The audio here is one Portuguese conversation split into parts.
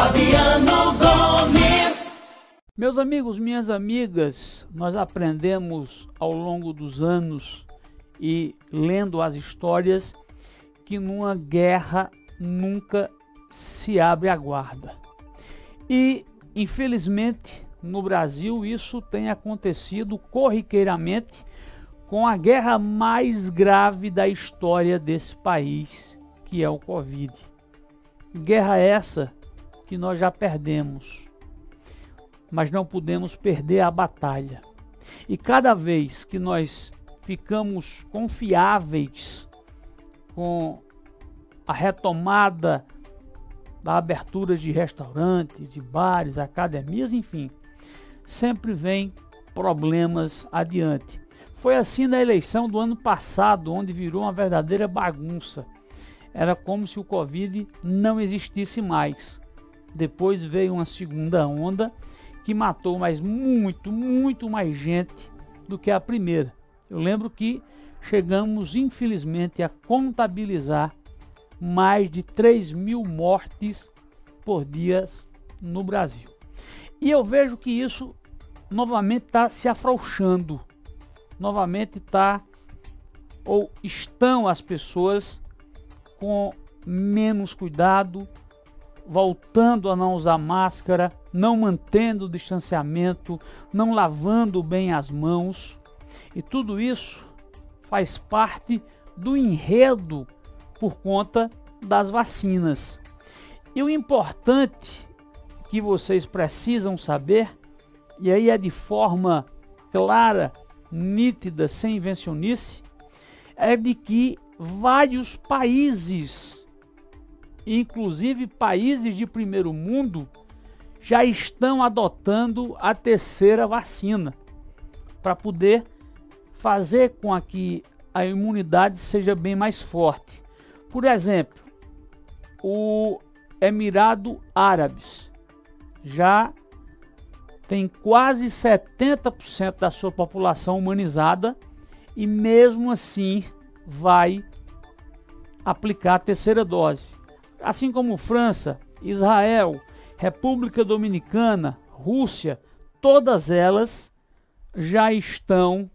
Fabiano Gomes. Meus amigos, minhas amigas, nós aprendemos ao longo dos anos e lendo as histórias que numa guerra nunca se abre a guarda. E, infelizmente, no Brasil isso tem acontecido corriqueiramente com a guerra mais grave da história desse país, que é o Covid. Guerra essa que nós já perdemos mas não podemos perder a batalha. E cada vez que nós ficamos confiáveis com a retomada da abertura de restaurantes, de bares, academias, enfim, sempre vem problemas adiante. Foi assim na eleição do ano passado, onde virou uma verdadeira bagunça. Era como se o Covid não existisse mais. Depois veio uma segunda onda que matou mais muito, muito mais gente do que a primeira. Eu lembro que chegamos, infelizmente, a contabilizar mais de 3 mil mortes por dia no Brasil. E eu vejo que isso novamente está se afrouxando, novamente está ou estão as pessoas com menos cuidado, voltando a não usar máscara, não mantendo o distanciamento, não lavando bem as mãos. E tudo isso faz parte do enredo por conta das vacinas. E o importante que vocês precisam saber, e aí é de forma clara, nítida, sem invencionice, é de que vários países inclusive países de primeiro mundo, já estão adotando a terceira vacina para poder fazer com que a imunidade seja bem mais forte. Por exemplo, o Emirado Árabes já tem quase 70% da sua população humanizada e mesmo assim vai aplicar a terceira dose assim como França, Israel, República Dominicana, Rússia, todas elas já estão.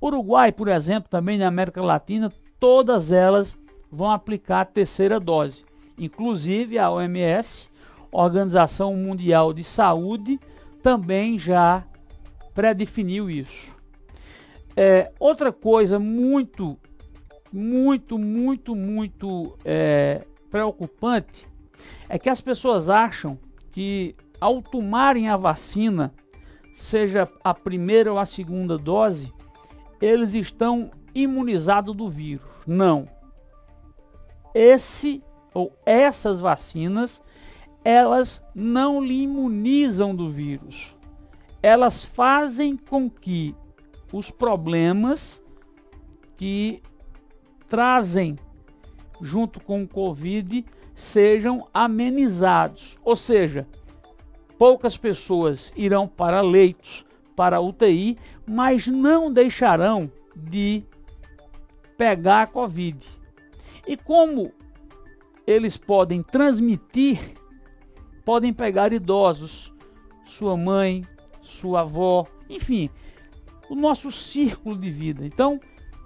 Uruguai, por exemplo, também na América Latina, todas elas vão aplicar a terceira dose. Inclusive a OMS, Organização Mundial de Saúde, também já predefiniu isso. É, outra coisa muito, muito, muito, muito é, preocupante é que as pessoas acham que ao tomarem a vacina, seja a primeira ou a segunda dose, eles estão imunizados do vírus. Não. Esse ou essas vacinas, elas não lhe imunizam do vírus. Elas fazem com que os problemas que trazem junto com o Covid sejam amenizados. Ou seja, poucas pessoas irão para leitos, para UTI, mas não deixarão de pegar a Covid. E como eles podem transmitir, podem pegar idosos, sua mãe, sua avó, enfim, o nosso círculo de vida. Então,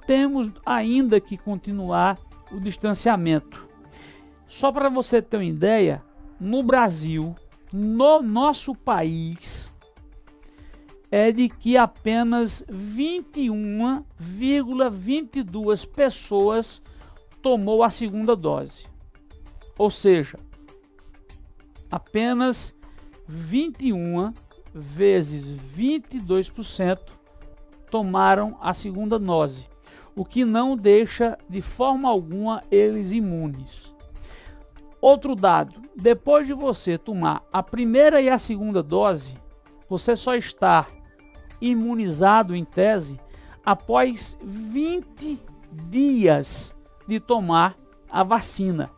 temos ainda que continuar o distanciamento. Só para você ter uma ideia, no Brasil, no nosso país, é de que apenas 21,22 pessoas tomou a segunda dose. Ou seja, apenas 21 vezes 22% tomaram a segunda dose o que não deixa de forma alguma eles imunes. Outro dado, depois de você tomar a primeira e a segunda dose, você só está imunizado em tese após 20 dias de tomar a vacina.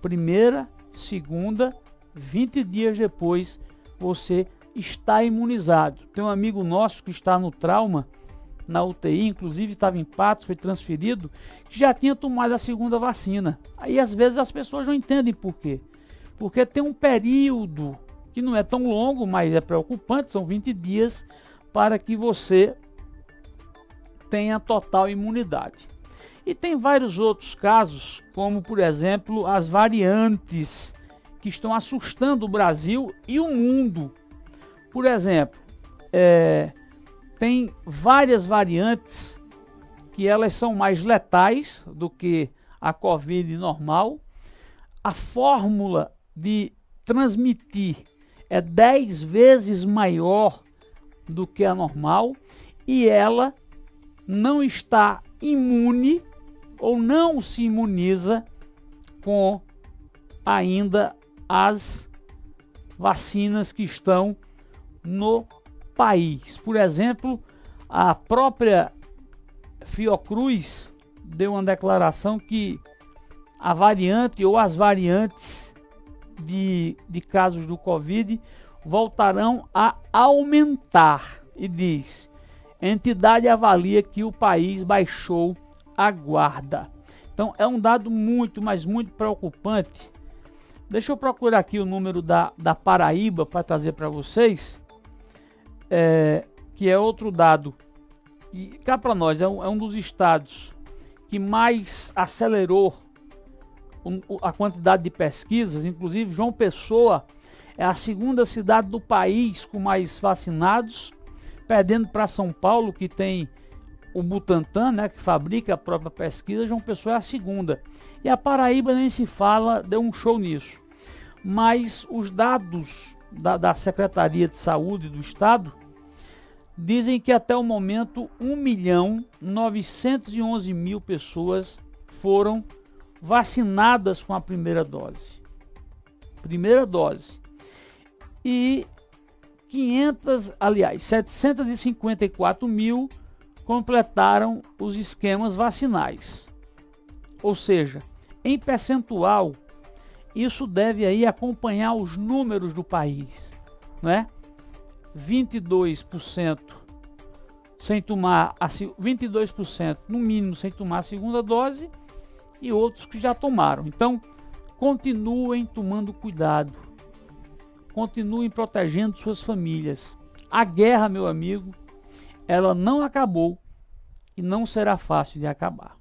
Primeira, segunda, 20 dias depois você está imunizado. Tem um amigo nosso que está no trauma na UTI, inclusive estava em Patos, foi transferido, que já tinha tomado a segunda vacina. Aí às vezes as pessoas não entendem por quê. Porque tem um período que não é tão longo, mas é preocupante, são 20 dias para que você tenha total imunidade. E tem vários outros casos, como por exemplo as variantes que estão assustando o Brasil e o mundo. Por exemplo, é, tem várias variantes que elas são mais letais do que a Covid normal. A fórmula de transmitir é 10 vezes maior do que a normal e ela não está imune ou não se imuniza com ainda as vacinas que estão no país. Por exemplo, a própria Fiocruz deu uma declaração que a variante ou as variantes de, de casos do Covid voltarão a aumentar. E diz: entidade avalia que o país baixou a guarda. Então é um dado muito, mas muito preocupante. Deixa eu procurar aqui o número da, da Paraíba para trazer para vocês, é, que é outro dado. E cá para nós, é um, é um dos estados que mais acelerou a quantidade de pesquisas, inclusive João Pessoa é a segunda cidade do país com mais vacinados, perdendo para São Paulo, que tem o Butantan, né, que fabrica a própria pesquisa, João Pessoa é a segunda. E a Paraíba nem se fala, deu um show nisso. Mas os dados da, da Secretaria de Saúde do Estado dizem que até o momento 1 milhão 911 mil pessoas foram vacinadas com a primeira dose. Primeira dose. E 500, aliás, 754 mil completaram os esquemas vacinais. Ou seja, em percentual, isso deve aí acompanhar os números do país, não é? 22% sem tomar a 22% no mínimo sem tomar a segunda dose e outros que já tomaram. Então, continuem tomando cuidado. Continuem protegendo suas famílias. A guerra, meu amigo, ela não acabou e não será fácil de acabar.